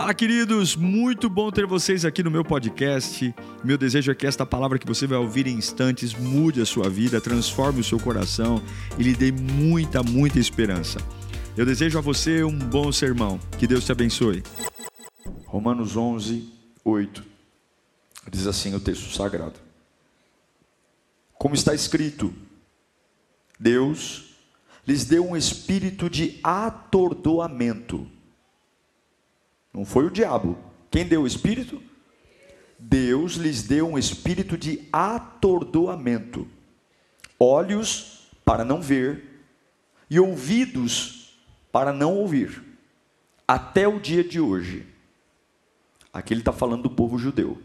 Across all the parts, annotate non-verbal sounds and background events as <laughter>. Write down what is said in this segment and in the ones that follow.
Fala, queridos! Muito bom ter vocês aqui no meu podcast. Meu desejo é que esta palavra que você vai ouvir em instantes mude a sua vida, transforme o seu coração e lhe dê muita, muita esperança. Eu desejo a você um bom sermão. Que Deus te abençoe. Romanos 11, 8. Diz assim o texto sagrado. Como está escrito, Deus lhes deu um espírito de atordoamento não foi o diabo. Quem deu o espírito? Deus lhes deu um espírito de atordoamento, olhos para não ver e ouvidos para não ouvir, até o dia de hoje. Aqui ele está falando do povo judeu.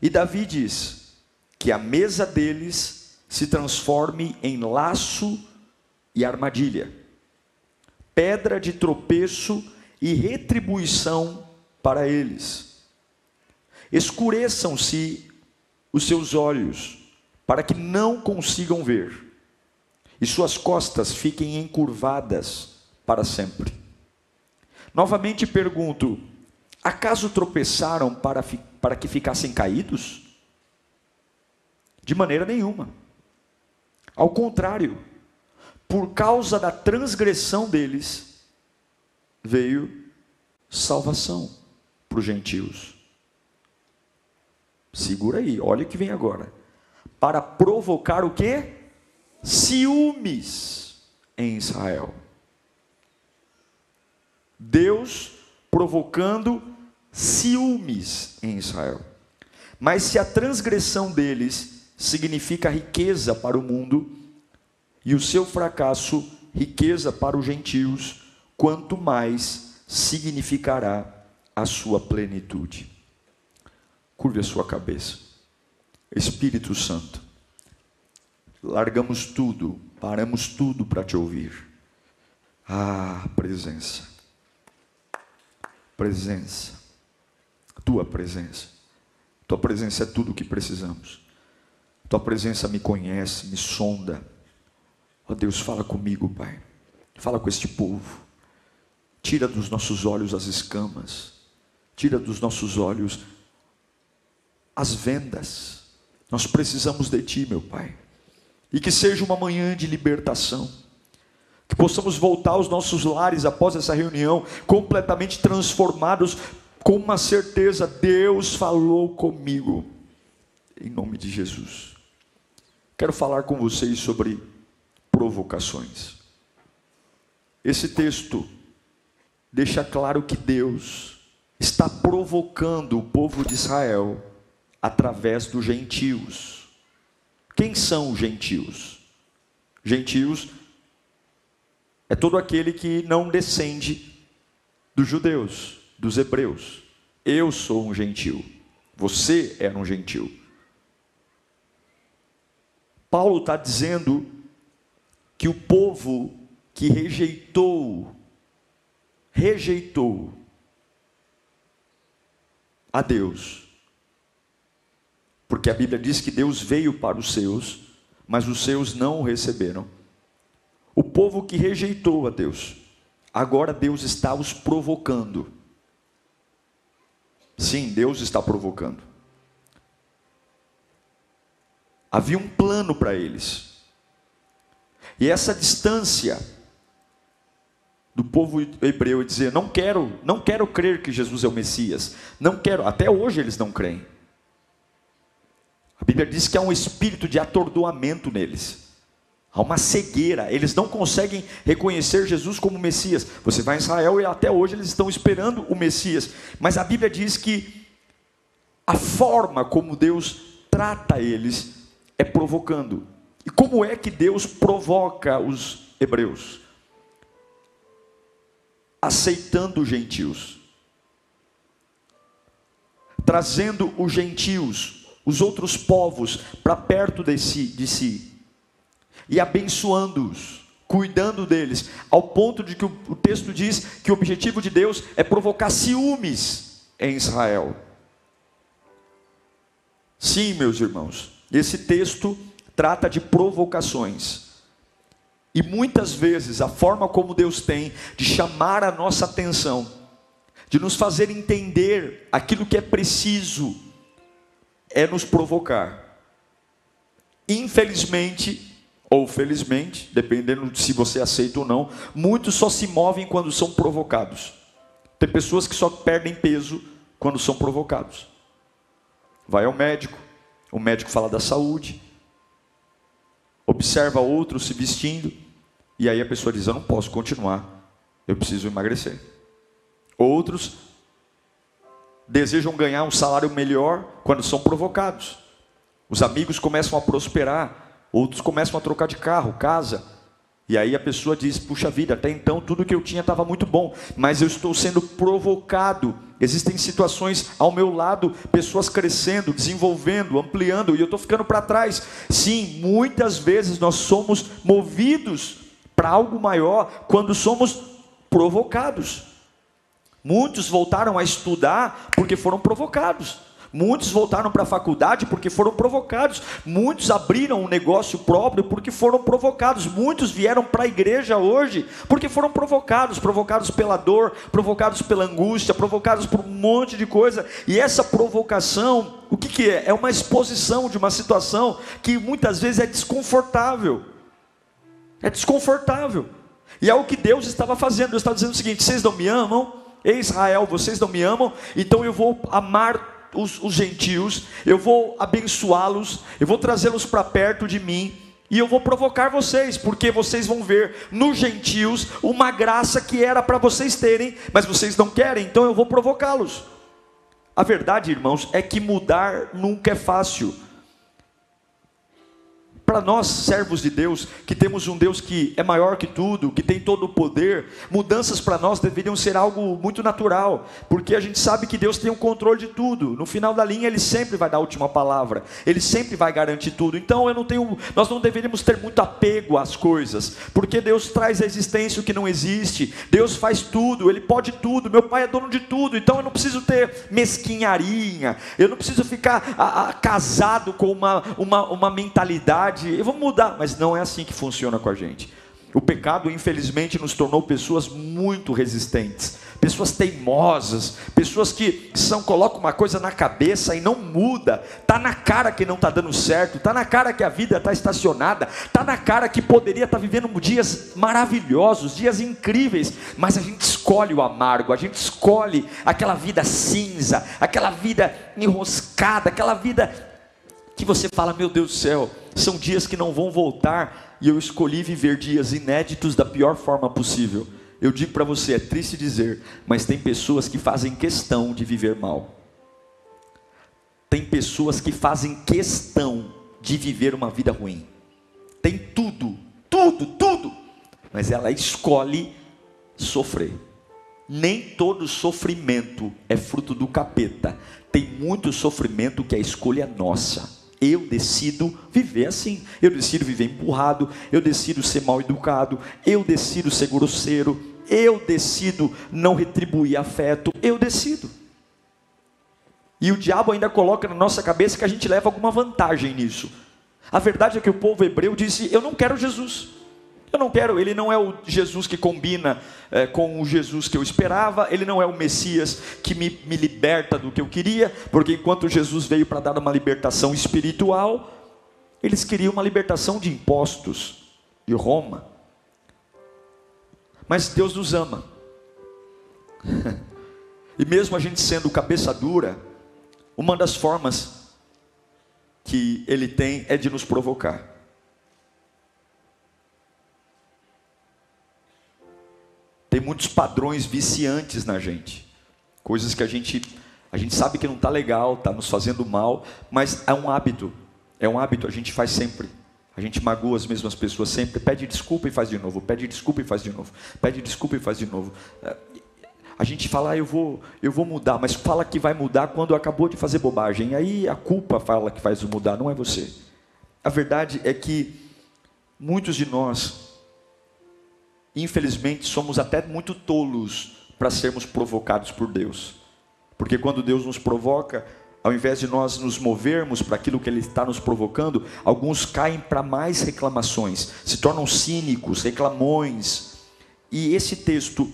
E Davi diz que a mesa deles se transforme em laço e armadilha, pedra de tropeço e retribuição para eles. Escureçam-se os seus olhos, para que não consigam ver, e suas costas fiquem encurvadas para sempre. Novamente pergunto: acaso tropeçaram para, para que ficassem caídos? De maneira nenhuma. Ao contrário, por causa da transgressão deles, veio salvação para os gentios. Segura aí, olha o que vem agora. Para provocar o que? Ciúmes em Israel. Deus provocando ciúmes em Israel. Mas se a transgressão deles significa riqueza para o mundo, e o seu fracasso, riqueza para os gentios, quanto mais significará a sua plenitude. Curve a sua cabeça. Espírito Santo, largamos tudo, paramos tudo para te ouvir. Ah, presença. Presença. Tua presença. Tua presença é tudo o que precisamos. Tua presença me conhece, me sonda. Ó oh, Deus, fala comigo, Pai. Fala com este povo. Tira dos nossos olhos as escamas, tira dos nossos olhos as vendas. Nós precisamos de Ti, meu Pai. E que seja uma manhã de libertação. Que possamos voltar aos nossos lares após essa reunião, completamente transformados, com uma certeza: Deus falou comigo. Em nome de Jesus. Quero falar com vocês sobre provocações. Esse texto deixa claro que Deus está provocando o povo de Israel através dos gentios. Quem são os gentios? Gentios é todo aquele que não descende dos judeus, dos hebreus. Eu sou um gentil. Você era um gentil. Paulo está dizendo que o povo que rejeitou rejeitou a Deus. Porque a Bíblia diz que Deus veio para os seus, mas os seus não o receberam. O povo que rejeitou a Deus, agora Deus está os provocando. Sim, Deus está provocando. Havia um plano para eles. E essa distância do povo hebreu e dizer: "Não quero, não quero crer que Jesus é o Messias. Não quero". Até hoje eles não creem. A Bíblia diz que há um espírito de atordoamento neles. Há uma cegueira, eles não conseguem reconhecer Jesus como Messias. Você vai em Israel e até hoje eles estão esperando o Messias. Mas a Bíblia diz que a forma como Deus trata eles é provocando. E como é que Deus provoca os hebreus? Aceitando os gentios, trazendo os gentios, os outros povos, para perto de si, de si e abençoando-os, cuidando deles, ao ponto de que o, o texto diz que o objetivo de Deus é provocar ciúmes em Israel. Sim, meus irmãos, esse texto trata de provocações. E muitas vezes a forma como Deus tem de chamar a nossa atenção, de nos fazer entender aquilo que é preciso, é nos provocar. Infelizmente, ou felizmente, dependendo de se você aceita ou não, muitos só se movem quando são provocados. Tem pessoas que só perdem peso quando são provocados. Vai ao médico, o médico fala da saúde, observa outro se vestindo, e aí a pessoa diz: Eu não posso continuar, eu preciso emagrecer. Outros desejam ganhar um salário melhor quando são provocados. Os amigos começam a prosperar, outros começam a trocar de carro, casa. E aí a pessoa diz: Puxa vida, até então tudo que eu tinha estava muito bom, mas eu estou sendo provocado. Existem situações ao meu lado, pessoas crescendo, desenvolvendo, ampliando, e eu estou ficando para trás. Sim, muitas vezes nós somos movidos para algo maior quando somos provocados. Muitos voltaram a estudar porque foram provocados. Muitos voltaram para a faculdade porque foram provocados. Muitos abriram um negócio próprio porque foram provocados. Muitos vieram para a igreja hoje porque foram provocados provocados pela dor, provocados pela angústia, provocados por um monte de coisa. E essa provocação, o que, que é? É uma exposição de uma situação que muitas vezes é desconfortável. É desconfortável. E é o que Deus estava fazendo. Deus estava dizendo o seguinte: vocês não me amam? Ei Israel, vocês não me amam, então eu vou amar os, os gentios, eu vou abençoá-los, eu vou trazê-los para perto de mim, e eu vou provocar vocês, porque vocês vão ver nos gentios uma graça que era para vocês terem, mas vocês não querem, então eu vou provocá-los. A verdade, irmãos, é que mudar nunca é fácil. Para nós, servos de Deus, que temos um Deus que é maior que tudo, que tem todo o poder, mudanças para nós deveriam ser algo muito natural, porque a gente sabe que Deus tem o controle de tudo. No final da linha, Ele sempre vai dar a última palavra, Ele sempre vai garantir tudo. Então, eu não tenho, nós não deveríamos ter muito apego às coisas, porque Deus traz a existência o que não existe, Deus faz tudo, Ele pode tudo, meu Pai é dono de tudo, então eu não preciso ter mesquinharia, eu não preciso ficar a, a, casado com uma, uma, uma mentalidade eu vou mudar, mas não é assim que funciona com a gente. O pecado, infelizmente, nos tornou pessoas muito resistentes, pessoas teimosas, pessoas que são colocam uma coisa na cabeça e não muda. Tá na cara que não está dando certo, tá na cara que a vida está estacionada, tá na cara que poderia estar tá vivendo dias maravilhosos, dias incríveis, mas a gente escolhe o amargo, a gente escolhe aquela vida cinza, aquela vida enroscada, aquela vida que você fala, meu Deus do céu, são dias que não vão voltar e eu escolhi viver dias inéditos da pior forma possível. Eu digo para você, é triste dizer, mas tem pessoas que fazem questão de viver mal. Tem pessoas que fazem questão de viver uma vida ruim. Tem tudo, tudo, tudo, mas ela escolhe sofrer. Nem todo sofrimento é fruto do capeta. Tem muito sofrimento que é escolha nossa. Eu decido viver assim. Eu decido viver empurrado. Eu decido ser mal educado. Eu decido ser grosseiro. Eu decido não retribuir afeto. Eu decido. E o diabo ainda coloca na nossa cabeça que a gente leva alguma vantagem nisso. A verdade é que o povo hebreu disse: Eu não quero Jesus. Eu não quero, ele não é o Jesus que combina é, com o Jesus que eu esperava, ele não é o Messias que me, me liberta do que eu queria, porque enquanto Jesus veio para dar uma libertação espiritual, eles queriam uma libertação de impostos de Roma. Mas Deus nos ama. <laughs> e mesmo a gente sendo cabeça dura, uma das formas que ele tem é de nos provocar. Tem muitos padrões viciantes na gente, coisas que a gente a gente sabe que não está legal, está nos fazendo mal, mas é um hábito, é um hábito, a gente faz sempre. A gente magoa as mesmas pessoas sempre, pede desculpa e faz de novo, pede desculpa e faz de novo, pede desculpa e faz de novo. É, a gente fala, ah, eu vou, eu vou mudar, mas fala que vai mudar quando acabou de fazer bobagem. Aí a culpa fala que faz mudar, não é você. A verdade é que muitos de nós infelizmente, somos até muito tolos para sermos provocados por Deus. Porque quando Deus nos provoca, ao invés de nós nos movermos para aquilo que Ele está nos provocando, alguns caem para mais reclamações, se tornam cínicos, reclamões. E esse texto,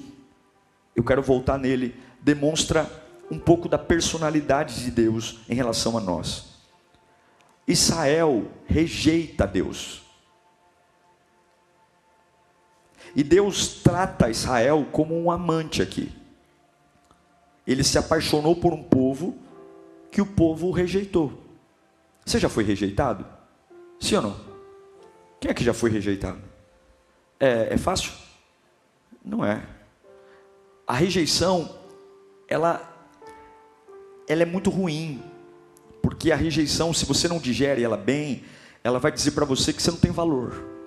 eu quero voltar nele, demonstra um pouco da personalidade de Deus em relação a nós. Israel rejeita Deus. E Deus trata Israel como um amante aqui. Ele se apaixonou por um povo que o povo rejeitou. Você já foi rejeitado? Sim ou não? Quem é que já foi rejeitado? É, é fácil? Não é. A rejeição, ela, ela é muito ruim, porque a rejeição, se você não digere ela bem, ela vai dizer para você que você não tem valor.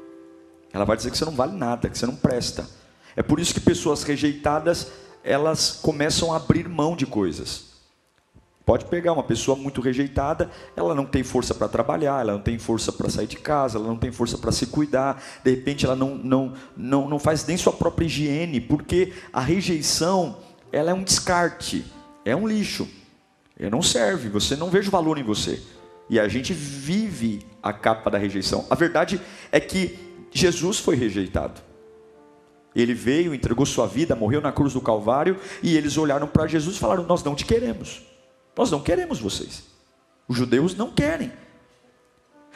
Ela vai dizer que você não vale nada, que você não presta. É por isso que pessoas rejeitadas, elas começam a abrir mão de coisas. Pode pegar uma pessoa muito rejeitada, ela não tem força para trabalhar, ela não tem força para sair de casa, ela não tem força para se cuidar, de repente ela não, não, não, não faz nem sua própria higiene, porque a rejeição ela é um descarte, é um lixo, é, não serve, você não vejo valor em você. E a gente vive a capa da rejeição. A verdade é que Jesus foi rejeitado. Ele veio, entregou sua vida, morreu na cruz do Calvário, e eles olharam para Jesus e falaram: Nós não te queremos. Nós não queremos vocês. Os judeus não querem.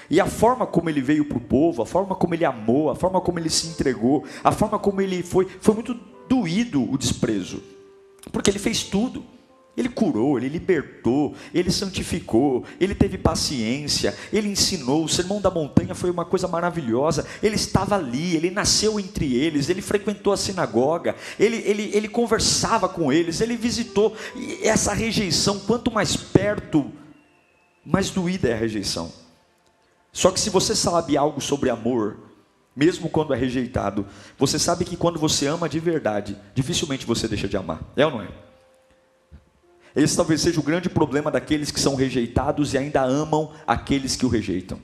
E a forma como ele veio para o povo, a forma como ele amou, a forma como ele se entregou, a forma como ele foi, foi muito doído o desprezo. Porque ele fez tudo. Ele curou, ele libertou, ele santificou, ele teve paciência, ele ensinou. O sermão da montanha foi uma coisa maravilhosa. Ele estava ali, ele nasceu entre eles, ele frequentou a sinagoga, ele, ele, ele conversava com eles, ele visitou. E essa rejeição, quanto mais perto, mais doída é a rejeição. Só que se você sabe algo sobre amor, mesmo quando é rejeitado, você sabe que quando você ama de verdade, dificilmente você deixa de amar. É ou não é? Esse talvez seja o grande problema daqueles que são rejeitados e ainda amam aqueles que o rejeitam.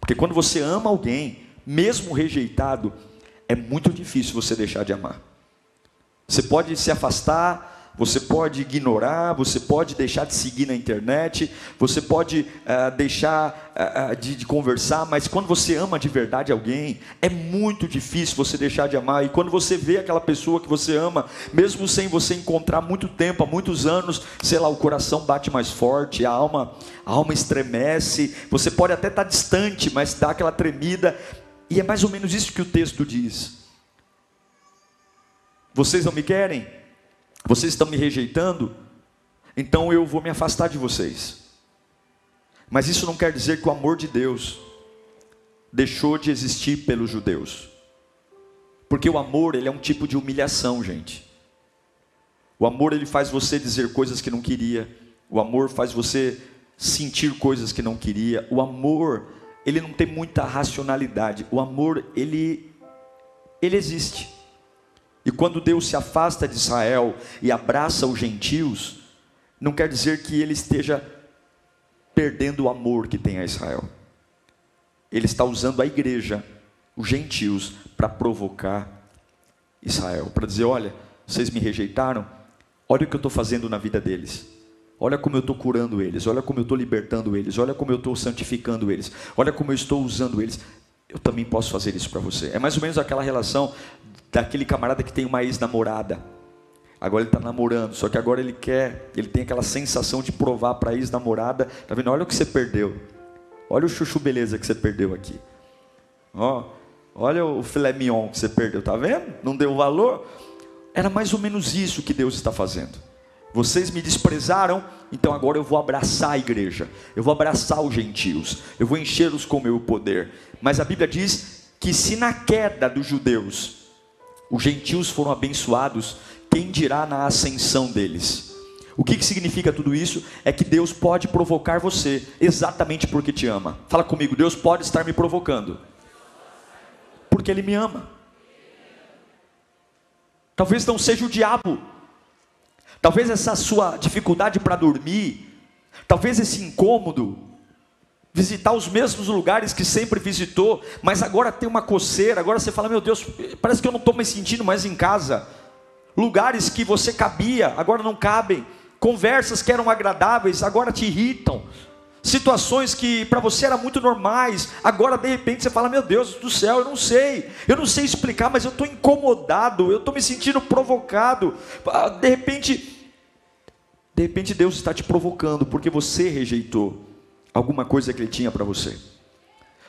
Porque quando você ama alguém, mesmo rejeitado, é muito difícil você deixar de amar. Você pode se afastar, você pode ignorar, você pode deixar de seguir na internet, você pode uh, deixar uh, de, de, conversar, mas quando você ama de verdade alguém, é muito difícil você deixar de amar. E quando você vê aquela pessoa que você ama, mesmo sem você encontrar muito tempo, há muitos anos, sei lá, o coração bate mais forte, a alma, a alma estremece. Você pode até estar distante, mas dá aquela tremida. E é mais ou menos isso que o texto diz. Vocês não me querem? Vocês estão me rejeitando, então eu vou me afastar de vocês. Mas isso não quer dizer que o amor de Deus deixou de existir pelos judeus. Porque o amor, ele é um tipo de humilhação, gente. O amor ele faz você dizer coisas que não queria. O amor faz você sentir coisas que não queria. O amor, ele não tem muita racionalidade. O amor, ele ele existe. E quando Deus se afasta de Israel e abraça os gentios, não quer dizer que ele esteja perdendo o amor que tem a Israel. Ele está usando a igreja, os gentios, para provocar Israel, para dizer: olha, vocês me rejeitaram, olha o que eu estou fazendo na vida deles. Olha como eu estou curando eles, olha como eu estou libertando eles, olha como eu estou santificando eles, olha como eu estou usando eles. Eu também posso fazer isso para você. É mais ou menos aquela relação daquele camarada que tem uma ex-namorada. Agora ele está namorando, só que agora ele quer, ele tem aquela sensação de provar para a ex-namorada, tá vendo? Olha o que você perdeu. Olha o chuchu beleza que você perdeu aqui. Ó, olha o filé mignon que você perdeu, tá vendo? Não deu valor. Era mais ou menos isso que Deus está fazendo. Vocês me desprezaram, então agora eu vou abraçar a igreja, eu vou abraçar os gentios, eu vou enchê-los com o meu poder. Mas a Bíblia diz que se na queda dos judeus os gentios foram abençoados, quem dirá na ascensão deles? O que, que significa tudo isso? É que Deus pode provocar você exatamente porque te ama. Fala comigo, Deus pode estar me provocando. Porque Ele me ama. Talvez não seja o diabo. Talvez essa sua dificuldade para dormir, talvez esse incômodo, visitar os mesmos lugares que sempre visitou, mas agora tem uma coceira, agora você fala, meu Deus, parece que eu não estou me sentindo mais em casa. Lugares que você cabia, agora não cabem. Conversas que eram agradáveis, agora te irritam. Situações que para você eram muito normais, agora de repente você fala: Meu Deus do céu, eu não sei, eu não sei explicar, mas eu estou incomodado, eu estou me sentindo provocado. Ah, de repente De repente Deus está te provocando porque você rejeitou alguma coisa que Ele tinha para você.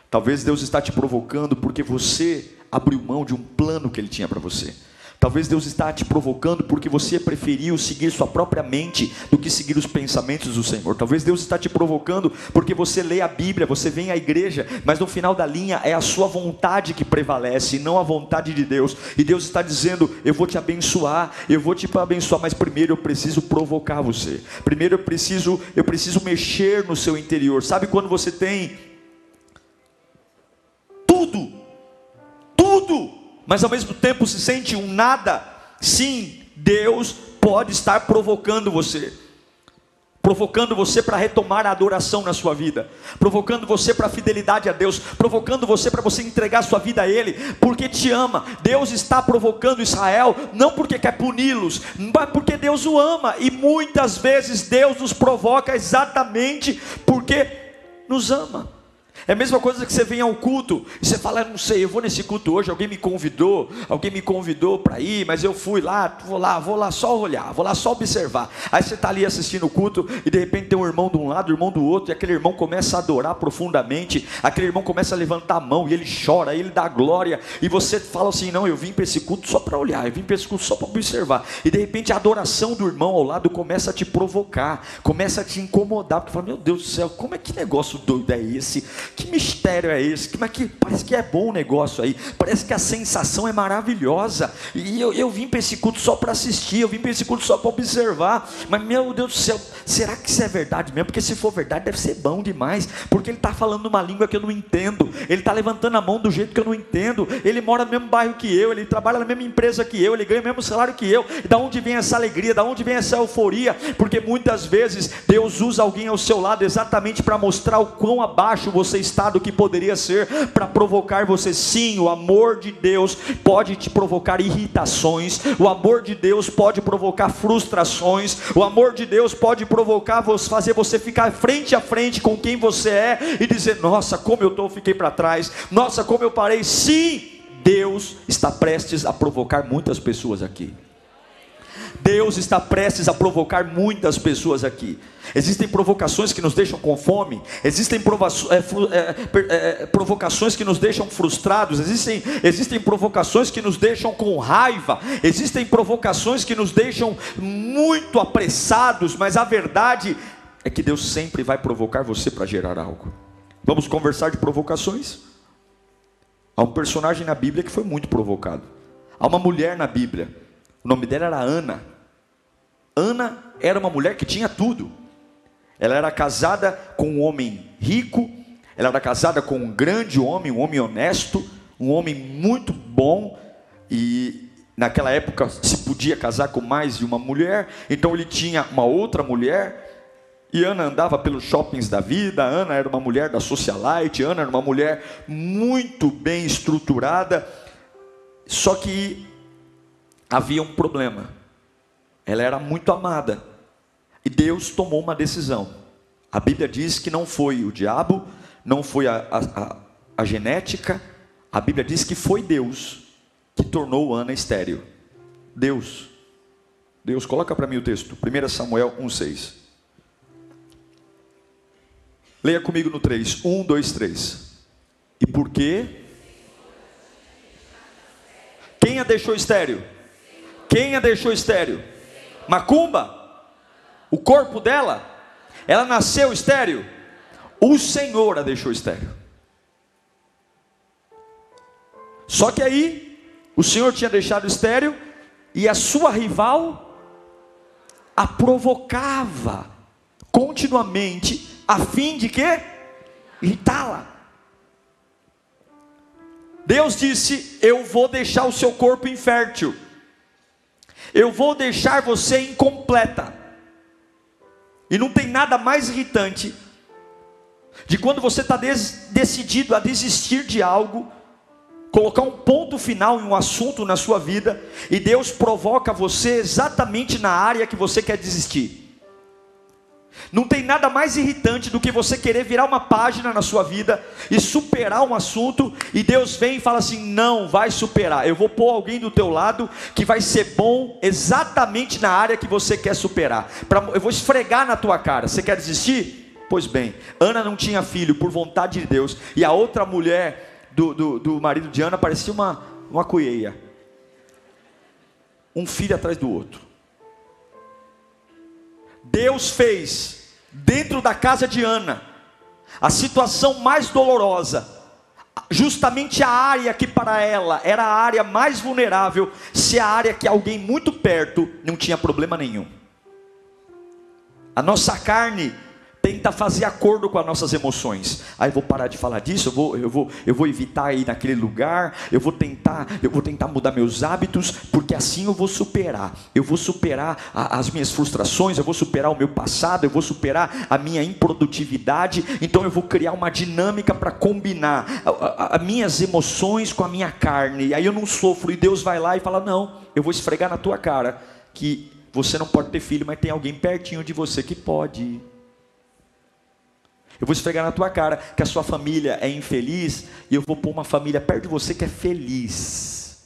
Talvez Deus está te provocando porque você abriu mão de um plano que Ele tinha para você. Talvez Deus está te provocando porque você preferiu seguir sua própria mente do que seguir os pensamentos do Senhor. Talvez Deus está te provocando porque você lê a Bíblia, você vem à igreja, mas no final da linha é a sua vontade que prevalece, e não a vontade de Deus. E Deus está dizendo: "Eu vou te abençoar, eu vou te abençoar, mas primeiro eu preciso provocar você. Primeiro eu preciso, eu preciso mexer no seu interior. Sabe quando você tem tudo? Tudo mas ao mesmo tempo se sente um nada, sim, Deus pode estar provocando você. Provocando você para retomar a adoração na sua vida, provocando você para a fidelidade a Deus, provocando você para você entregar sua vida a Ele, porque te ama. Deus está provocando Israel, não porque quer puni-los, mas porque Deus o ama, e muitas vezes Deus nos provoca exatamente porque nos ama. É a mesma coisa que você vem ao culto e você fala, não sei, eu vou nesse culto hoje, alguém me convidou, alguém me convidou para ir, mas eu fui lá, vou lá, vou lá só olhar, vou lá só observar. Aí você está ali assistindo o culto e de repente tem um irmão de um lado, um irmão do outro, e aquele irmão começa a adorar profundamente, aquele irmão começa a levantar a mão e ele chora, ele dá glória, e você fala assim: não, eu vim para esse culto só para olhar, eu vim para esse culto só para observar. E de repente a adoração do irmão ao lado começa a te provocar, começa a te incomodar, porque fala, meu Deus do céu, como é que negócio doido é esse? Que mistério é esse? Como é que parece que é bom o negócio aí? Parece que a sensação é maravilhosa. E eu, eu vim para esse culto só para assistir, eu vim para esse culto só para observar. Mas meu Deus do céu, será que isso é verdade mesmo? Porque se for verdade, deve ser bom demais. Porque ele está falando uma língua que eu não entendo. Ele está levantando a mão do jeito que eu não entendo. Ele mora no mesmo bairro que eu, ele trabalha na mesma empresa que eu, ele ganha o mesmo salário que eu. Da onde vem essa alegria? Da onde vem essa euforia? Porque muitas vezes Deus usa alguém ao seu lado exatamente para mostrar o quão abaixo você está do que poderia ser para provocar você. Sim, o amor de Deus pode te provocar irritações, o amor de Deus pode provocar frustrações, o amor de Deus pode provocar fazer você ficar frente a frente com quem você é e dizer: Nossa, como eu estou, fiquei para trás, nossa, como eu parei. Sim, Deus está prestes a provocar muitas pessoas aqui. Deus está prestes a provocar muitas pessoas aqui. Existem provocações que nos deixam com fome, existem é, é, é, provocações que nos deixam frustrados, existem, existem provocações que nos deixam com raiva, existem provocações que nos deixam muito apressados, mas a verdade é que Deus sempre vai provocar você para gerar algo. Vamos conversar de provocações? Há um personagem na Bíblia que foi muito provocado. Há uma mulher na Bíblia, o nome dela era Ana. Ana era uma mulher que tinha tudo. Ela era casada com um homem rico, ela era casada com um grande homem, um homem honesto, um homem muito bom, e naquela época se podia casar com mais de uma mulher, então ele tinha uma outra mulher, e Ana andava pelos shoppings da vida, Ana era uma mulher da socialite, Ana era uma mulher muito bem estruturada, só que havia um problema ela era muito amada. E Deus tomou uma decisão. A Bíblia diz que não foi o diabo, não foi a, a, a genética, a Bíblia diz que foi Deus que tornou Ana estéril. Deus. Deus, coloca para mim o texto. 1 Samuel 1,6. Leia comigo no 3. 1, 2, 3. E por quê? Quem a deixou estéril? Quem a deixou estéril? Macumba, o corpo dela, ela nasceu estéril. O Senhor a deixou estéril. Só que aí, o Senhor tinha deixado estéril e a sua rival a provocava continuamente a fim de que irritá-la. Deus disse: Eu vou deixar o seu corpo infértil eu vou deixar você incompleta. E não tem nada mais irritante de quando você está decidido a desistir de algo, colocar um ponto final em um assunto na sua vida, e Deus provoca você exatamente na área que você quer desistir. Não tem nada mais irritante do que você querer virar uma página na sua vida e superar um assunto e Deus vem e fala assim: "Não vai superar. Eu vou pôr alguém do teu lado que vai ser bom exatamente na área que você quer superar. Eu vou esfregar na tua cara. Você quer desistir? Pois bem, Ana não tinha filho por vontade de Deus e a outra mulher do, do, do marido de Ana parecia uma uma cueia. Um filho atrás do outro. Deus fez dentro da casa de Ana a situação mais dolorosa, justamente a área que para ela era a área mais vulnerável, se a área que alguém muito perto não tinha problema nenhum. A nossa carne tenta fazer acordo com as nossas emoções. Aí ah, vou parar de falar disso, eu vou, eu vou, eu vou evitar ir naquele lugar, eu vou tentar, eu vou tentar mudar meus hábitos, porque assim eu vou superar. Eu vou superar a, as minhas frustrações, eu vou superar o meu passado, eu vou superar a minha improdutividade. Então eu vou criar uma dinâmica para combinar as minhas emoções com a minha carne. E aí eu não sofro e Deus vai lá e fala: "Não, eu vou esfregar na tua cara que você não pode ter filho, mas tem alguém pertinho de você que pode. Eu vou esfregar na tua cara que a sua família é infeliz e eu vou pôr uma família perto de você que é feliz.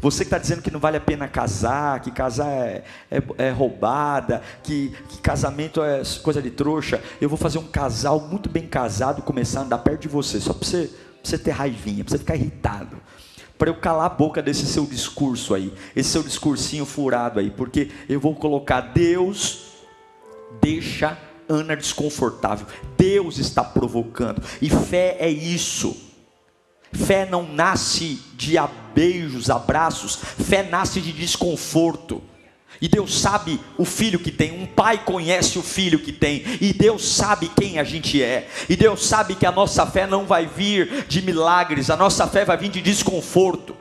Você que está dizendo que não vale a pena casar, que casar é, é, é roubada, que, que, casamento é coisa de trouxa, eu vou fazer um casal muito bem casado começar a andar perto de você, só para você, você ter raivinha, para você ficar irritado para eu calar a boca desse seu discurso aí, esse seu discursinho furado aí, porque eu vou colocar Deus deixa Ana desconfortável. Deus está provocando. E fé é isso. Fé não nasce de beijos, abraços. Fé nasce de desconforto. E Deus sabe o filho que tem, um pai conhece o filho que tem, e Deus sabe quem a gente é, e Deus sabe que a nossa fé não vai vir de milagres, a nossa fé vai vir de desconforto.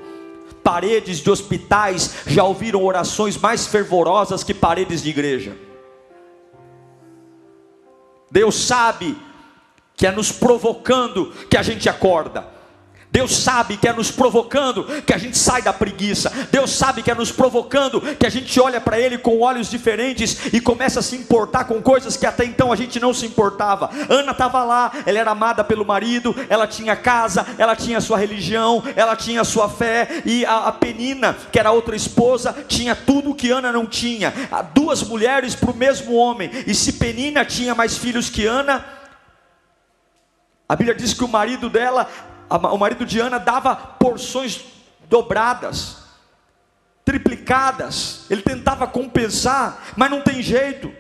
Paredes de hospitais já ouviram orações mais fervorosas que paredes de igreja. Deus sabe que é nos provocando que a gente acorda. Deus sabe que é nos provocando que a gente sai da preguiça. Deus sabe que é nos provocando que a gente olha para Ele com olhos diferentes e começa a se importar com coisas que até então a gente não se importava. Ana estava lá, ela era amada pelo marido, ela tinha casa, ela tinha sua religião, ela tinha sua fé, e a, a Penina, que era outra esposa, tinha tudo que Ana não tinha. Duas mulheres para o mesmo homem, e se Penina tinha mais filhos que Ana, a Bíblia diz que o marido dela o marido de Ana dava porções dobradas, triplicadas. Ele tentava compensar, mas não tem jeito,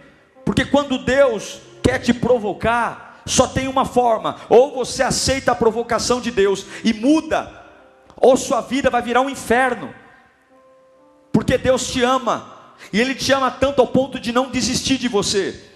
porque quando Deus quer te provocar, só tem uma forma: ou você aceita a provocação de Deus e muda, ou sua vida vai virar um inferno, porque Deus te ama, e Ele te ama tanto ao ponto de não desistir de você.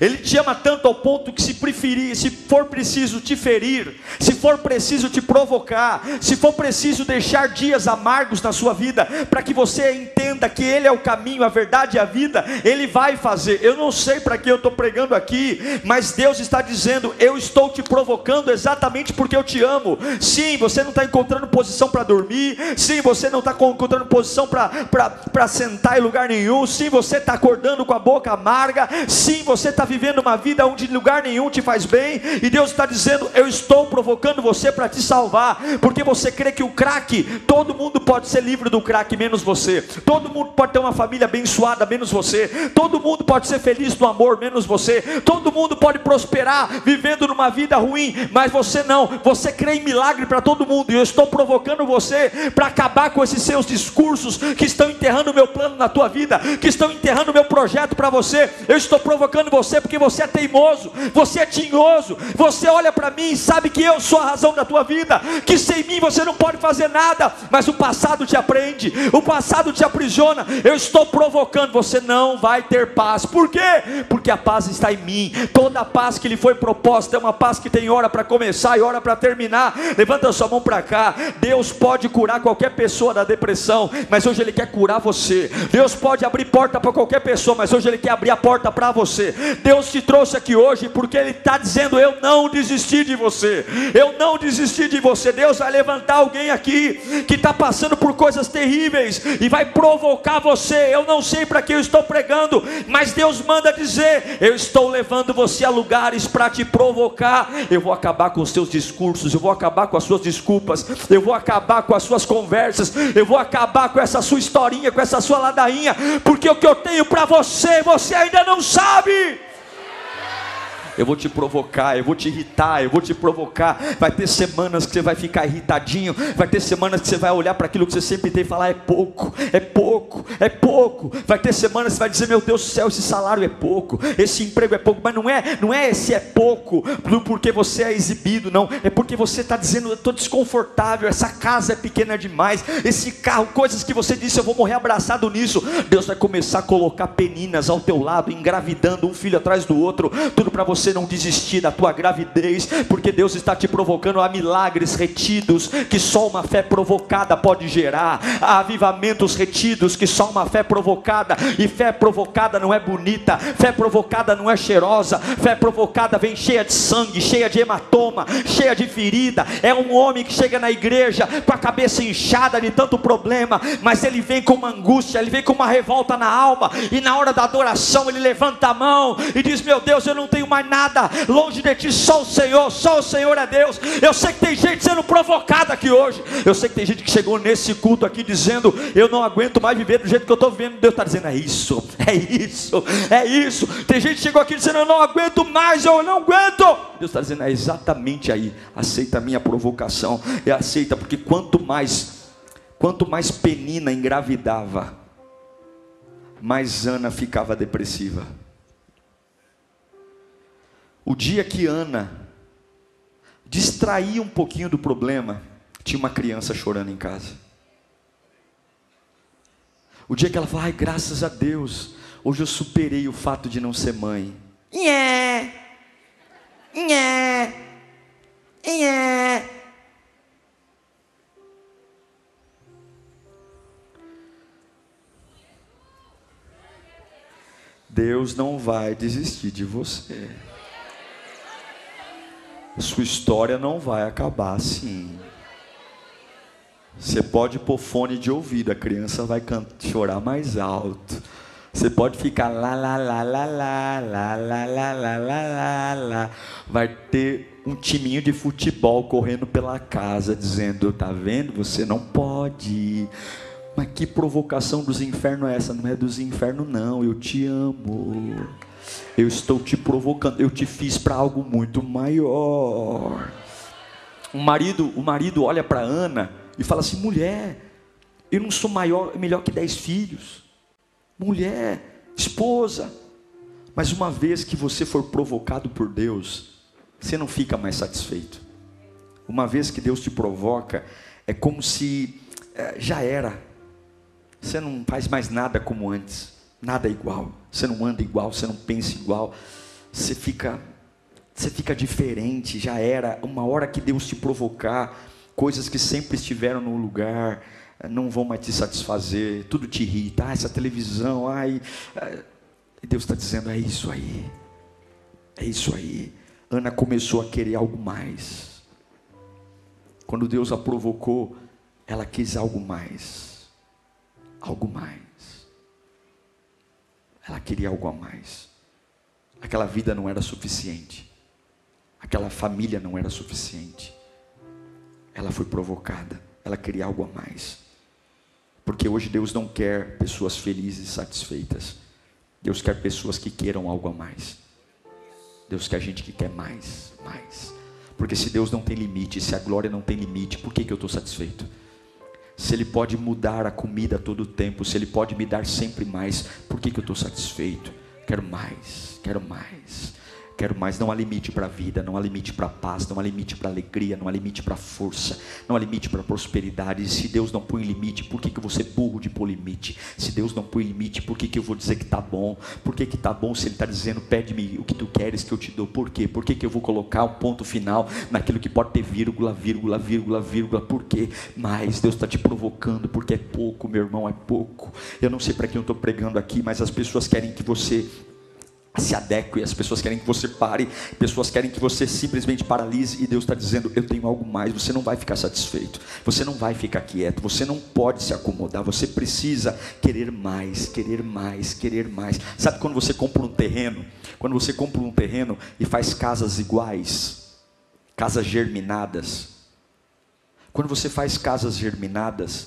Ele te ama tanto ao ponto que se preferir, se for preciso te ferir, se for preciso te provocar, se for preciso deixar dias amargos na sua vida, para que você entenda que Ele é o caminho, a verdade e a vida, Ele vai fazer. Eu não sei para que eu estou pregando aqui, mas Deus está dizendo: Eu estou te provocando exatamente porque eu te amo. Sim, você não está encontrando posição para dormir, sim, você não está encontrando posição para sentar em lugar nenhum, sim, você está acordando com a boca amarga, sim, você está vivendo uma vida onde lugar nenhum te faz bem, e Deus está dizendo: Eu estou provocando você para te salvar, porque você crê que o crack, todo mundo pode ser livre do crack, menos você, todo mundo pode ter uma família abençoada, menos você, todo mundo pode ser feliz no amor, menos você, todo mundo pode prosperar vivendo numa vida ruim, mas você não, você crê em milagre para todo mundo, e eu estou provocando você para acabar com esses seus discursos que estão enterrando o meu plano na tua vida, que estão enterrando o meu projeto para você, eu estou provocando você você porque você é teimoso, você é tinhoso. Você olha para mim e sabe que eu sou a razão da tua vida, que sem mim você não pode fazer nada, mas o passado te aprende, o passado te aprisiona. Eu estou provocando, você não vai ter paz. Por quê? Porque a paz está em mim. Toda a paz que lhe foi proposta é uma paz que tem hora para começar e hora para terminar. Levanta sua mão para cá. Deus pode curar qualquer pessoa da depressão, mas hoje ele quer curar você. Deus pode abrir porta para qualquer pessoa, mas hoje ele quer abrir a porta para você. Deus te trouxe aqui hoje porque Ele está dizendo: Eu não desisti de você, eu não desisti de você. Deus vai levantar alguém aqui que está passando por coisas terríveis e vai provocar você. Eu não sei para que eu estou pregando, mas Deus manda dizer: Eu estou levando você a lugares para te provocar. Eu vou acabar com os seus discursos, eu vou acabar com as suas desculpas, eu vou acabar com as suas conversas, eu vou acabar com essa sua historinha, com essa sua ladainha, porque o que eu tenho para você, você ainda não sabe eu vou te provocar, eu vou te irritar, eu vou te provocar. Vai ter semanas que você vai ficar irritadinho, vai ter semanas que você vai olhar para aquilo que você sempre tem e falar: é pouco, é pouco, é pouco. Vai ter semanas que você vai dizer: meu Deus do céu, esse salário é pouco, esse emprego é pouco, mas não é, não é esse é pouco porque você é exibido, não, é porque você está dizendo: eu estou desconfortável, essa casa é pequena demais, esse carro, coisas que você disse, eu vou morrer abraçado nisso. Deus vai começar a colocar peninas ao teu lado, engravidando um filho atrás do outro, tudo para você você não desistir da tua gravidez, porque Deus está te provocando a milagres retidos que só uma fé provocada pode gerar, a avivamentos retidos que só uma fé provocada, e fé provocada não é bonita, fé provocada não é cheirosa, fé provocada vem cheia de sangue, cheia de hematoma, cheia de ferida. É um homem que chega na igreja com a cabeça inchada de tanto problema, mas ele vem com uma angústia, ele vem com uma revolta na alma, e na hora da adoração ele levanta a mão e diz: Meu Deus, eu não tenho mais nada, longe de ti só o Senhor, só o Senhor é Deus. Eu sei que tem gente sendo provocada aqui hoje. Eu sei que tem gente que chegou nesse culto aqui dizendo: Eu não aguento mais viver do jeito que eu estou vivendo. Deus está dizendo: É isso, é isso, é isso. Tem gente que chegou aqui dizendo: Eu não aguento mais, eu não aguento. Deus está dizendo: É exatamente aí. Aceita a minha provocação, e aceita, porque quanto mais, quanto mais Penina engravidava, mais Ana ficava depressiva. O dia que Ana distraía um pouquinho do problema, tinha uma criança chorando em casa. O dia que ela falou, ai, graças a Deus, hoje eu superei o fato de não ser mãe. Nhé, nhé, nhé. Deus não vai desistir de você. Sua história não vai acabar assim. Você pode pôr fone de ouvido, a criança vai chorar mais alto. Você pode ficar lá, lá, lá, lá, lá, lá, lá, lá, lá, lá, lá, lá. Vai ter um timinho de futebol correndo pela casa, dizendo: Tá vendo? Você não pode. Mas que provocação dos infernos é essa? Não é dos infernos, não. Eu te amo. Eu estou te provocando, eu te fiz para algo muito maior. O marido, o marido olha para Ana e fala assim: mulher, eu não sou maior, melhor que dez filhos. Mulher, esposa. Mas uma vez que você for provocado por Deus, você não fica mais satisfeito. Uma vez que Deus te provoca, é como se é, já era. Você não faz mais nada como antes nada é igual. Você não anda igual, você não pensa igual. Você fica você fica diferente, já era uma hora que Deus te provocar, coisas que sempre estiveram no lugar, não vão mais te satisfazer, tudo te irrita, ah, essa televisão, ai, e Deus está dizendo, é isso aí, é isso aí. Ana começou a querer algo mais. Quando Deus a provocou, ela quis algo mais, algo mais. Ela queria algo a mais. Aquela vida não era suficiente. Aquela família não era suficiente. Ela foi provocada. Ela queria algo a mais. Porque hoje Deus não quer pessoas felizes e satisfeitas. Deus quer pessoas que queiram algo a mais. Deus quer gente que quer mais, mais. Porque se Deus não tem limite, se a glória não tem limite, por que, que eu estou satisfeito? Se Ele pode mudar a comida a todo tempo, se Ele pode me dar sempre mais, por que, que eu estou satisfeito? Quero mais, quero mais. Quero mais, não há limite para a vida, não há limite para a paz, não há limite para a alegria, não há limite para a força, não há limite para a prosperidade. E se Deus não põe limite, por que, que vou ser burro de pôr limite? Se Deus não põe limite, por que, que eu vou dizer que está bom? Por que está bom se Ele está dizendo, pede-me o que tu queres que eu te dou? Por quê? Por que, que eu vou colocar um ponto final naquilo que pode ter vírgula, vírgula, vírgula, vírgula? Por quê? Mas Deus está te provocando, porque é pouco, meu irmão, é pouco. Eu não sei para quem eu estou pregando aqui, mas as pessoas querem que você se adeque, as pessoas querem que você pare, pessoas querem que você simplesmente paralise, e Deus está dizendo: Eu tenho algo mais. Você não vai ficar satisfeito, você não vai ficar quieto, você não pode se acomodar, você precisa querer mais, querer mais, querer mais. Sabe quando você compra um terreno? Quando você compra um terreno e faz casas iguais, casas germinadas. Quando você faz casas germinadas,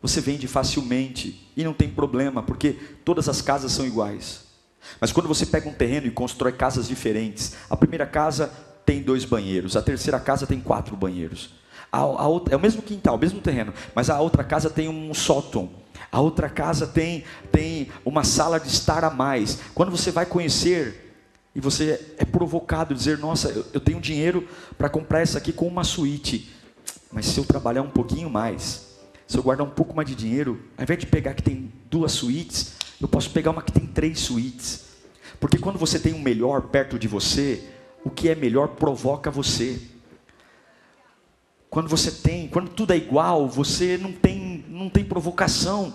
você vende facilmente e não tem problema, porque todas as casas são iguais. Mas quando você pega um terreno e constrói casas diferentes, a primeira casa tem dois banheiros, a terceira casa tem quatro banheiros. A, a outra, é o mesmo quintal, o mesmo terreno, mas a outra casa tem um sótão. A outra casa tem, tem uma sala de estar a mais. Quando você vai conhecer e você é provocado a dizer: Nossa, eu, eu tenho dinheiro para comprar essa aqui com uma suíte, mas se eu trabalhar um pouquinho mais, se eu guardar um pouco mais de dinheiro, ao invés de pegar que tem duas suítes, eu posso pegar uma que tem três suítes. Porque quando você tem um melhor perto de você, o que é melhor provoca você. Quando você tem, quando tudo é igual, você não tem, não tem provocação.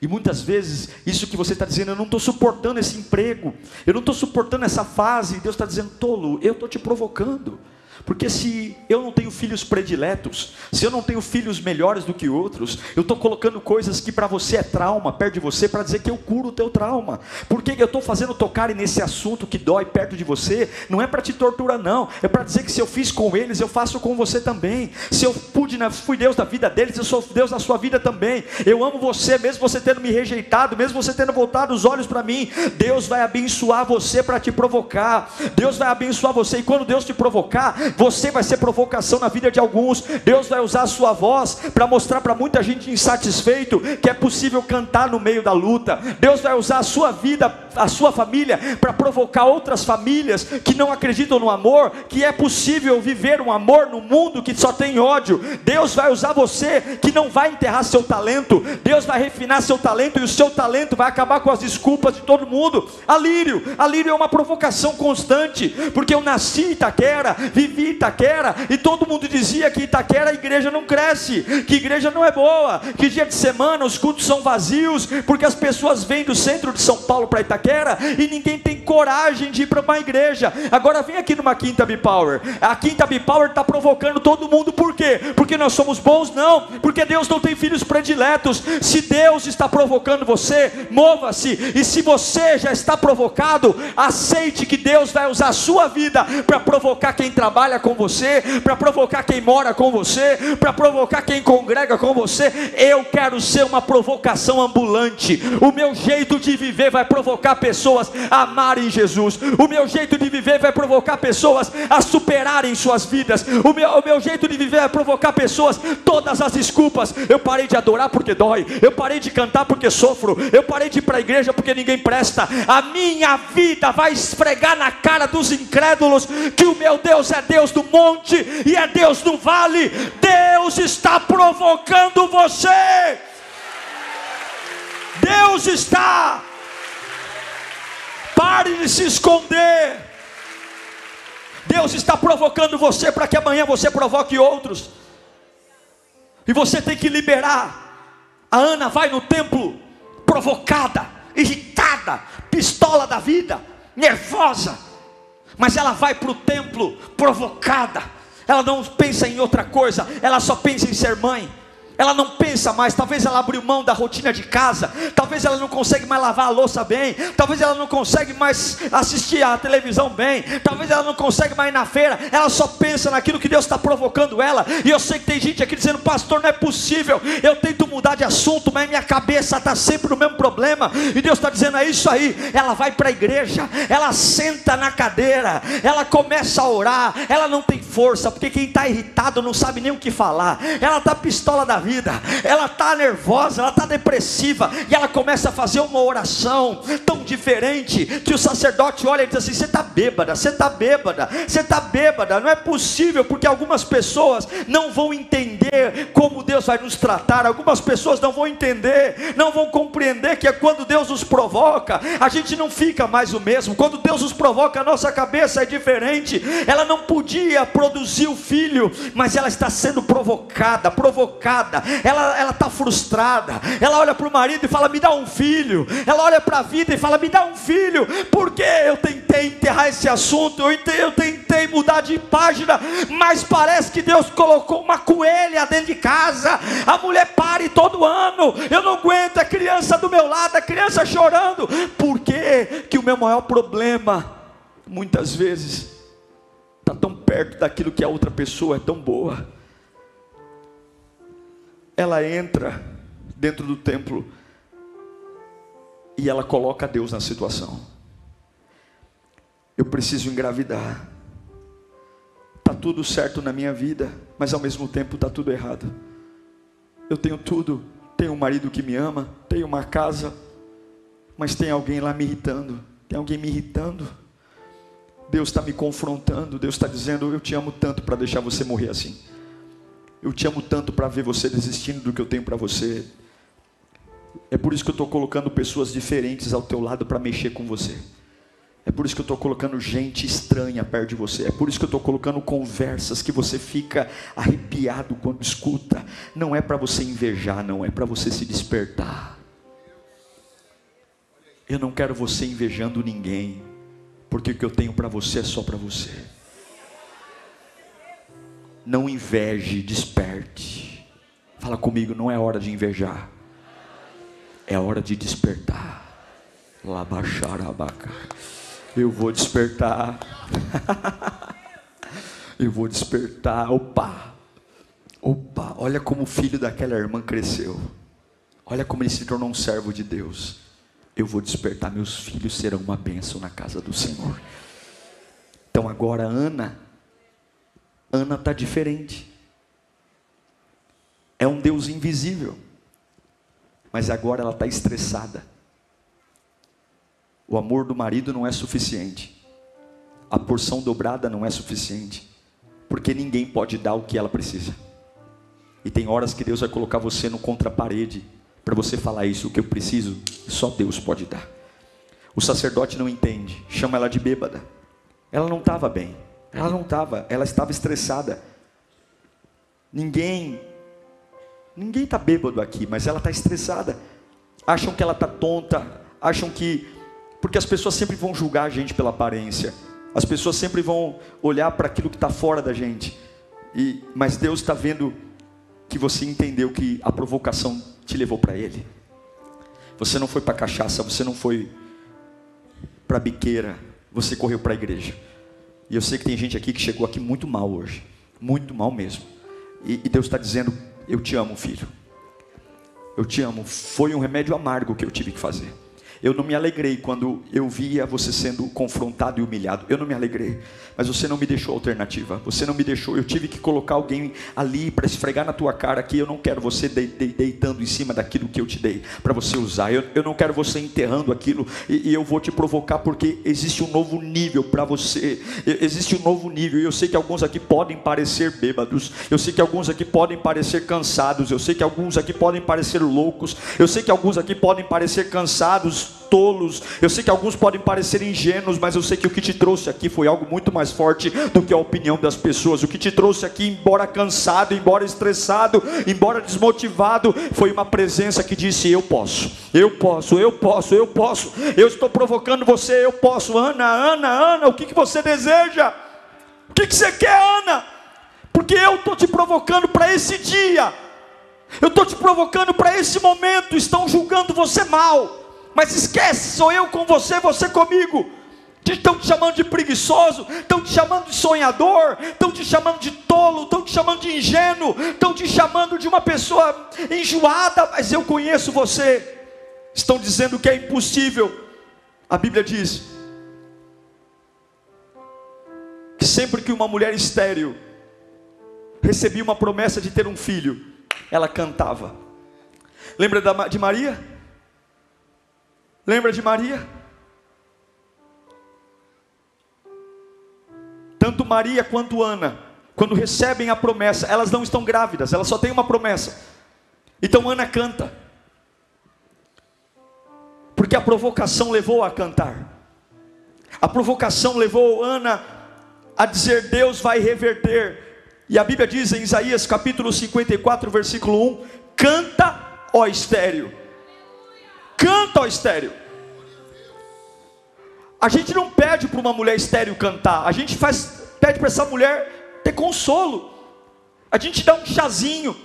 E muitas vezes, isso que você está dizendo, eu não estou suportando esse emprego, eu não estou suportando essa fase, Deus está dizendo, tolo, eu estou te provocando. Porque se eu não tenho filhos prediletos, se eu não tenho filhos melhores do que outros, eu estou colocando coisas que para você é trauma perto de você para dizer que eu curo o teu trauma. Por que eu estou fazendo tocar nesse assunto que dói perto de você? Não é para te torturar, não. É para dizer que se eu fiz com eles, eu faço com você também. Se eu pude, fui Deus da vida deles, eu sou Deus na sua vida também. Eu amo você, mesmo você tendo me rejeitado, mesmo você tendo voltado os olhos para mim. Deus vai abençoar você para te provocar. Deus vai abençoar você. E quando Deus te provocar, você vai ser provocação na vida de alguns. Deus vai usar a sua voz para mostrar para muita gente insatisfeito que é possível cantar no meio da luta. Deus vai usar a sua vida, a sua família, para provocar outras famílias que não acreditam no amor, que é possível viver um amor no mundo que só tem ódio. Deus vai usar você que não vai enterrar seu talento. Deus vai refinar seu talento e o seu talento vai acabar com as desculpas de todo mundo. Alírio, alírio é uma provocação constante, porque eu nasci em Itaquera, vivi vivi Itaquera e todo mundo dizia que Itaquera a igreja não cresce, que igreja não é boa, que dia de semana os cultos são vazios, porque as pessoas vêm do centro de São Paulo para Itaquera e ninguém tem coragem de ir para uma igreja. Agora vem aqui numa Quinta B-Power. A Quinta B-Power está provocando todo mundo, por quê? Porque nós somos bons? Não, porque Deus não tem filhos prediletos. Se Deus está provocando você, mova-se. E se você já está provocado, aceite que Deus vai usar a sua vida para provocar quem trabalha trabalha com você, para provocar quem mora com você, para provocar quem congrega com você. Eu quero ser uma provocação ambulante. O meu jeito de viver vai provocar pessoas a amarem Jesus. O meu jeito de viver vai provocar pessoas a superarem suas vidas. O meu, o meu jeito de viver vai provocar pessoas todas as desculpas. Eu parei de adorar porque dói. Eu parei de cantar porque sofro. Eu parei de ir para a igreja porque ninguém presta. A minha vida vai esfregar na cara dos incrédulos que o meu Deus é Deus do monte e é Deus do vale. Deus está provocando você. Deus está. Pare de se esconder. Deus está provocando você para que amanhã você provoque outros. E você tem que liberar. A Ana vai no templo provocada, irritada, pistola da vida, nervosa mas ela vai para o templo provocada, ela não pensa em outra coisa, ela só pensa em ser mãe ela não pensa mais, talvez ela abriu mão da rotina de casa, talvez ela não consegue mais lavar a louça bem, talvez ela não consegue mais assistir a televisão bem, talvez ela não consegue mais ir na feira, ela só pensa naquilo que Deus está provocando ela, e eu sei que tem gente aqui dizendo, pastor, não é possível, eu tento mudar de assunto, mas minha cabeça está sempre no mesmo problema, e Deus está dizendo, é isso aí, ela vai para a igreja, ela senta na cadeira, ela começa a orar, ela não tem força, porque quem está irritado não sabe nem o que falar, ela está pistola da vida, vida, ela está nervosa, ela está depressiva, e ela começa a fazer uma oração tão diferente que o sacerdote olha e diz assim: Você está bêbada, você está bêbada, você está bêbada, não é possível, porque algumas pessoas não vão entender como Deus vai nos tratar, algumas pessoas não vão entender, não vão compreender que é quando Deus nos provoca, a gente não fica mais o mesmo, quando Deus nos provoca, a nossa cabeça é diferente, ela não podia produzir o filho, mas ela está sendo provocada, provocada. Desesperada, ela está frustrada, ela olha para o marido e fala: Me dá um filho, ela olha para a vida e fala: Me dá um filho, porque eu tentei enterrar esse assunto, eu tentei, eu tentei mudar de página, mas parece que Deus colocou uma coelha dentro de casa, a mulher pare todo ano, eu não aguento, a criança do meu lado, a criança chorando, por que, que o meu maior problema, muitas vezes, está tão perto daquilo que a outra pessoa é tão boa. Ela entra dentro do templo e ela coloca Deus na situação. Eu preciso engravidar. Tá tudo certo na minha vida, mas ao mesmo tempo tá tudo errado. Eu tenho tudo, tenho um marido que me ama, tenho uma casa, mas tem alguém lá me irritando, tem alguém me irritando. Deus está me confrontando, Deus está dizendo: Eu te amo tanto para deixar você morrer assim. Eu te amo tanto para ver você desistindo do que eu tenho para você. É por isso que eu estou colocando pessoas diferentes ao teu lado para mexer com você. É por isso que eu estou colocando gente estranha perto de você. É por isso que eu estou colocando conversas que você fica arrepiado quando escuta. Não é para você invejar, não é para você se despertar. Eu não quero você invejando ninguém porque o que eu tenho para você é só para você. Não inveje, desperte. Fala comigo, não é hora de invejar, é hora de despertar. Labaxarabaca. Eu vou despertar. <laughs> Eu vou despertar. Opa! Opa! Olha como o filho daquela irmã cresceu. Olha como ele se tornou um servo de Deus eu vou despertar, meus filhos serão uma bênção na casa do Senhor. Então agora Ana, Ana está diferente. É um Deus invisível, mas agora ela está estressada. O amor do marido não é suficiente, a porção dobrada não é suficiente, porque ninguém pode dar o que ela precisa. E tem horas que Deus vai colocar você no contra-parede para você falar isso, o que eu preciso, só Deus pode dar. O sacerdote não entende, chama ela de bêbada. Ela não estava bem, ela não estava, ela estava estressada. Ninguém, ninguém está bêbado aqui, mas ela está estressada. Acham que ela está tonta, acham que, porque as pessoas sempre vão julgar a gente pela aparência, as pessoas sempre vão olhar para aquilo que está fora da gente. E, mas Deus está vendo que você entendeu que a provocação te levou para Ele. Você não foi para cachaça, você não foi para biqueira, você correu para a igreja. E eu sei que tem gente aqui que chegou aqui muito mal hoje, muito mal mesmo. E, e Deus está dizendo: Eu te amo, filho. Eu te amo. Foi um remédio amargo que eu tive que fazer. Eu não me alegrei quando eu via você sendo confrontado e humilhado. Eu não me alegrei. Mas você não me deixou alternativa. Você não me deixou. Eu tive que colocar alguém ali para esfregar na tua cara que eu não quero você de, de, deitando em cima daquilo que eu te dei para você usar. Eu, eu não quero você enterrando aquilo. E, e eu vou te provocar porque existe um novo nível para você. Existe um novo nível. E eu sei que alguns aqui podem parecer bêbados. Eu sei que alguns aqui podem parecer cansados. Eu sei que alguns aqui podem parecer loucos. Eu sei que alguns aqui podem parecer cansados tolos. Eu sei que alguns podem parecer ingênuos, mas eu sei que o que te trouxe aqui foi algo muito mais forte do que a opinião das pessoas. O que te trouxe aqui, embora cansado, embora estressado, embora desmotivado, foi uma presença que disse: Eu posso, eu posso, eu posso, eu posso. Eu estou provocando você, eu posso. Ana, Ana, Ana, o que, que você deseja? O que, que você quer, Ana? Porque eu estou te provocando para esse dia. Eu estou te provocando para esse momento. Estão julgando você mal mas esquece, sou eu com você, você comigo. Estão te chamando de preguiçoso, estão te chamando de sonhador, estão te chamando de tolo, estão te chamando de ingênuo, estão te chamando de uma pessoa enjoada, mas eu conheço você. Estão dizendo que é impossível. A Bíblia diz que sempre que uma mulher estéril recebia uma promessa de ter um filho, ela cantava. Lembra de Maria? Lembra de Maria? Tanto Maria quanto Ana, quando recebem a promessa, elas não estão grávidas, elas só têm uma promessa. Então Ana canta, porque a provocação levou a cantar, a provocação levou Ana a dizer: Deus vai reverter E a Bíblia diz em Isaías capítulo 54, versículo 1: Canta, ó estéreo. Canta, ó estéreo. A gente não pede para uma mulher estéreo cantar, a gente faz, pede para essa mulher ter consolo. A gente dá um chazinho.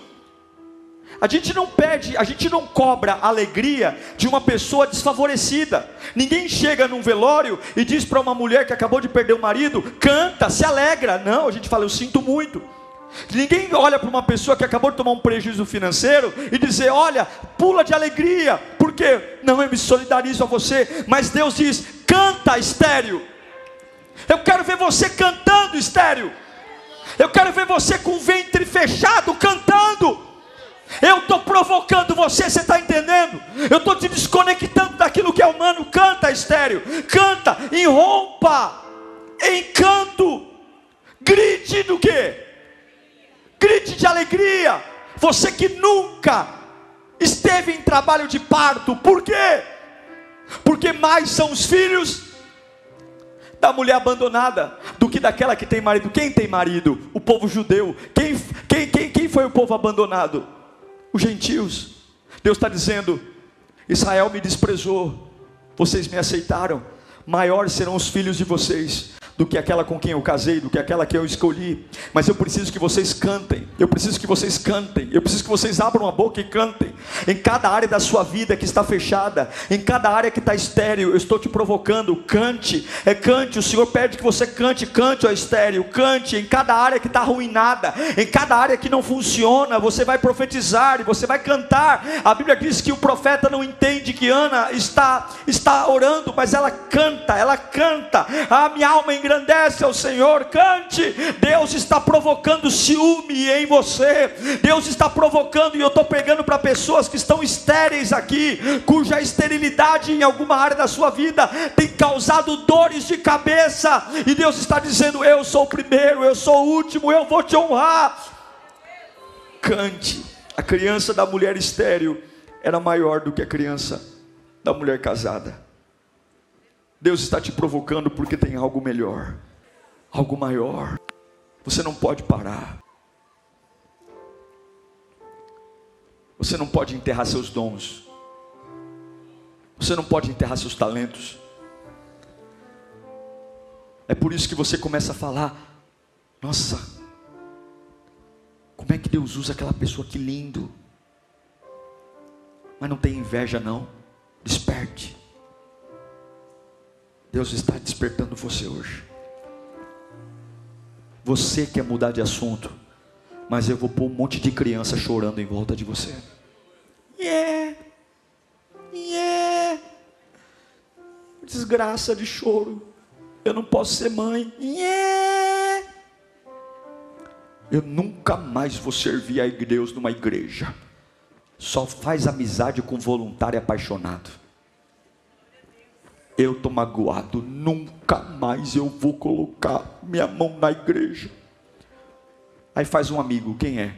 A gente não pede, a gente não cobra a alegria de uma pessoa desfavorecida. Ninguém chega num velório e diz para uma mulher que acabou de perder o marido, canta, se alegra. Não, a gente fala, eu sinto muito. Ninguém olha para uma pessoa que acabou de tomar um prejuízo financeiro e dizer, olha, pula de alegria, porque não eu me solidarizo a você, mas Deus diz, canta estéreo. Eu quero ver você cantando estéreo. Eu quero ver você com o ventre fechado cantando. Eu estou provocando você, você está entendendo? Eu estou te desconectando daquilo que é humano. Canta, estéreo, canta, enrompa, encanto, grite do que? Grite de alegria. Você que nunca esteve em trabalho de parto, por quê? Porque mais são os filhos da mulher abandonada do que daquela que tem marido. Quem tem marido? O povo judeu. Quem, quem, quem, quem foi o povo abandonado? Os gentios. Deus está dizendo: Israel me desprezou, vocês me aceitaram. Maiores serão os filhos de vocês do que aquela com quem eu casei, do que aquela que eu escolhi. Mas eu preciso que vocês cantem. Eu preciso que vocês cantem. Eu preciso que vocês abram a boca e cantem. Em cada área da sua vida que está fechada, em cada área que está estéreo, eu estou te provocando. Cante, é cante. O Senhor pede que você cante, cante, ó estéreo, cante. Em cada área que está arruinada, em cada área que não funciona, você vai profetizar e você vai cantar. A Bíblia diz que o profeta não entende que Ana está está orando, mas ela canta, ela canta. A minha alma engrandece ao Senhor, cante. Deus está provocando ciúme em você. Deus está provocando, e eu estou pegando para pessoas que estão estéreis aqui, cuja esterilidade em alguma área da sua vida tem causado dores de cabeça, e Deus está dizendo: Eu sou o primeiro, eu sou o último, eu vou te honrar. Cante. A criança da mulher estéril era maior do que a criança da mulher casada. Deus está te provocando porque tem algo melhor, algo maior. Você não pode parar. Você não pode enterrar seus dons. Você não pode enterrar seus talentos. É por isso que você começa a falar: Nossa, como é que Deus usa aquela pessoa que lindo. Mas não tem inveja, não. Desperte. Deus está despertando você hoje. Você quer mudar de assunto, mas eu vou pôr um monte de criança chorando em volta de você. Yeah, yeah, desgraça de choro. Eu não posso ser mãe. Yeah. Eu nunca mais vou servir a Deus numa igreja. Só faz amizade com voluntário apaixonado eu estou magoado, nunca mais eu vou colocar minha mão na igreja. Aí faz um amigo, quem é?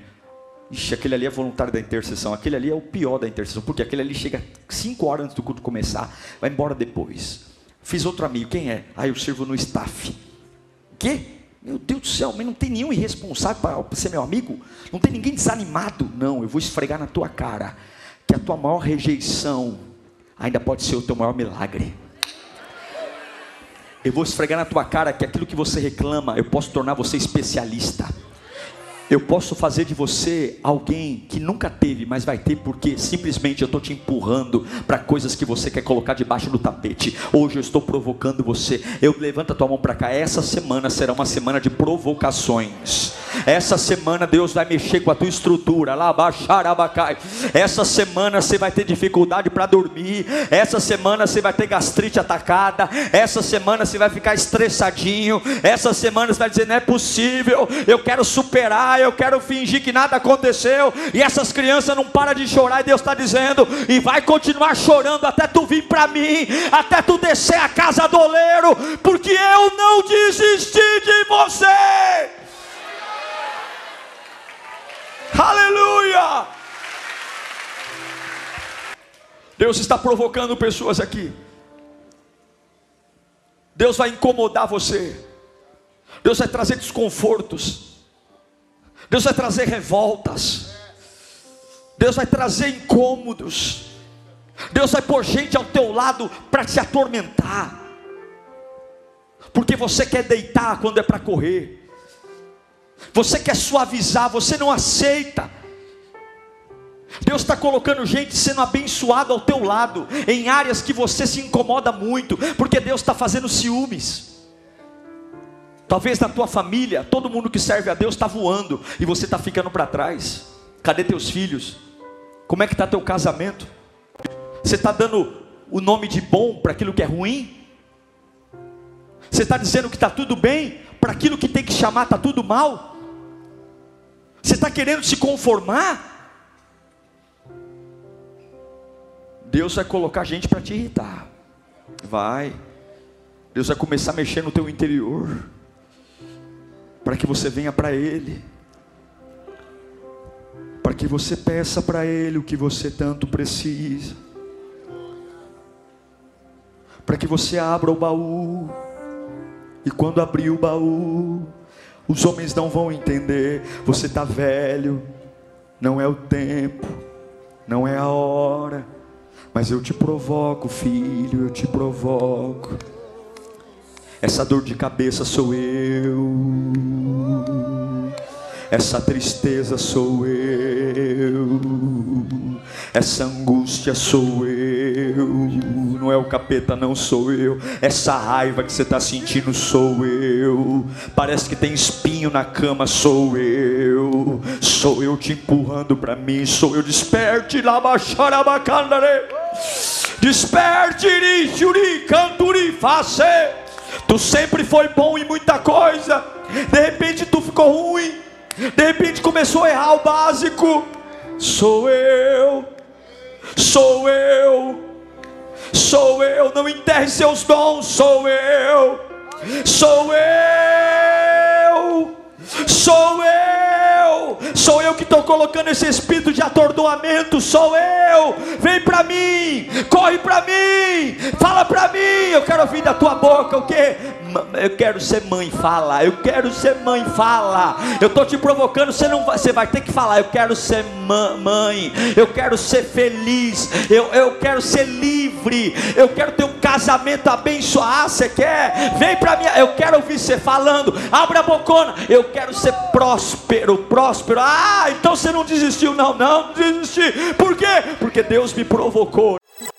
Ixi, aquele ali é voluntário da intercessão, aquele ali é o pior da intercessão, porque aquele ali chega cinco horas antes do culto começar, vai embora depois. Fiz outro amigo, quem é? Ah, eu sirvo no staff. Que? Meu Deus do céu, mas não tem nenhum irresponsável para ser meu amigo? Não tem ninguém desanimado? Não, eu vou esfregar na tua cara que a tua maior rejeição ainda pode ser o teu maior milagre. Eu vou esfregar na tua cara que aquilo que você reclama, eu posso tornar você especialista. Eu posso fazer de você alguém que nunca teve, mas vai ter, porque simplesmente eu estou te empurrando para coisas que você quer colocar debaixo do tapete. Hoje eu estou provocando você. Eu levanta a tua mão para cá. Essa semana será uma semana de provocações. Essa semana Deus vai mexer com a tua estrutura. Lá. Essa semana você vai ter dificuldade para dormir. Essa semana você vai ter gastrite atacada. Essa semana você vai ficar estressadinho. Essa semana você vai dizer: não é possível. Eu quero superar eu quero fingir que nada aconteceu, e essas crianças não param de chorar, e Deus está dizendo, e vai continuar chorando até tu vir para mim, até tu descer a casa do oleiro, porque eu não desisti de você. Aleluia! Deus está provocando pessoas aqui. Deus vai incomodar você. Deus vai trazer desconfortos. Deus vai trazer revoltas. Deus vai trazer incômodos. Deus vai pôr gente ao teu lado para te atormentar. Porque você quer deitar quando é para correr. Você quer suavizar, você não aceita. Deus está colocando gente sendo abençoada ao teu lado, em áreas que você se incomoda muito, porque Deus está fazendo ciúmes. Talvez na tua família, todo mundo que serve a Deus está voando e você está ficando para trás. Cadê teus filhos? Como é que está teu casamento? Você está dando o nome de bom para aquilo que é ruim? Você está dizendo que está tudo bem para aquilo que tem que chamar está tudo mal? Você está querendo se conformar? Deus vai colocar gente para te irritar. Vai. Deus vai começar a mexer no teu interior. Para que você venha para Ele. Para que você peça para Ele o que você tanto precisa. Para que você abra o baú. E quando abrir o baú, os homens não vão entender. Você está velho. Não é o tempo. Não é a hora mas eu te provoco, filho, eu te provoco. Essa dor de cabeça sou eu. Essa tristeza sou eu. Essa angústia sou eu. Não é o capeta, não sou eu. Essa raiva que você está sentindo sou eu. Parece que tem espinho na cama, sou eu. Sou eu te empurrando para mim. Sou eu. Desperte lá, baixarabacandare. Desperte, canturi, face. Tu sempre foi bom em muita coisa. De repente tu ficou ruim. De repente começou a errar o básico. Sou eu. Sou eu. Sou eu. Não enterre seus dons. Sou eu. Sou eu. Sou eu, sou eu que estou colocando esse espírito de atordoamento. Sou eu, vem para mim, corre para mim, fala para mim. Eu quero ouvir da tua boca o que? Eu quero ser mãe, fala. Eu quero ser mãe, fala. Eu estou te provocando, você não vai, você vai ter que falar. Eu quero ser mãe, eu quero ser feliz, eu, eu quero ser livre, eu quero ter um casamento abençoado. Você quer? Vem para mim, eu quero ouvir você falando. Abre a bocona, eu quero ser próspero, próspero. Ah, então você não desistiu, não, não desisti. Por quê? Porque Deus me provocou.